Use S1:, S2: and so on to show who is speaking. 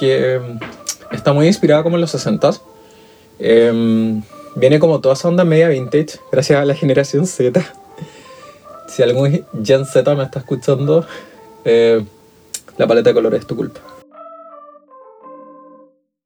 S1: que mm, está muy inspirada como en los 60s. Em, viene como toda esa onda media vintage, gracias a la generación Z. Si algún Gen Z me está escuchando, eh, la paleta de colores es tu culpa.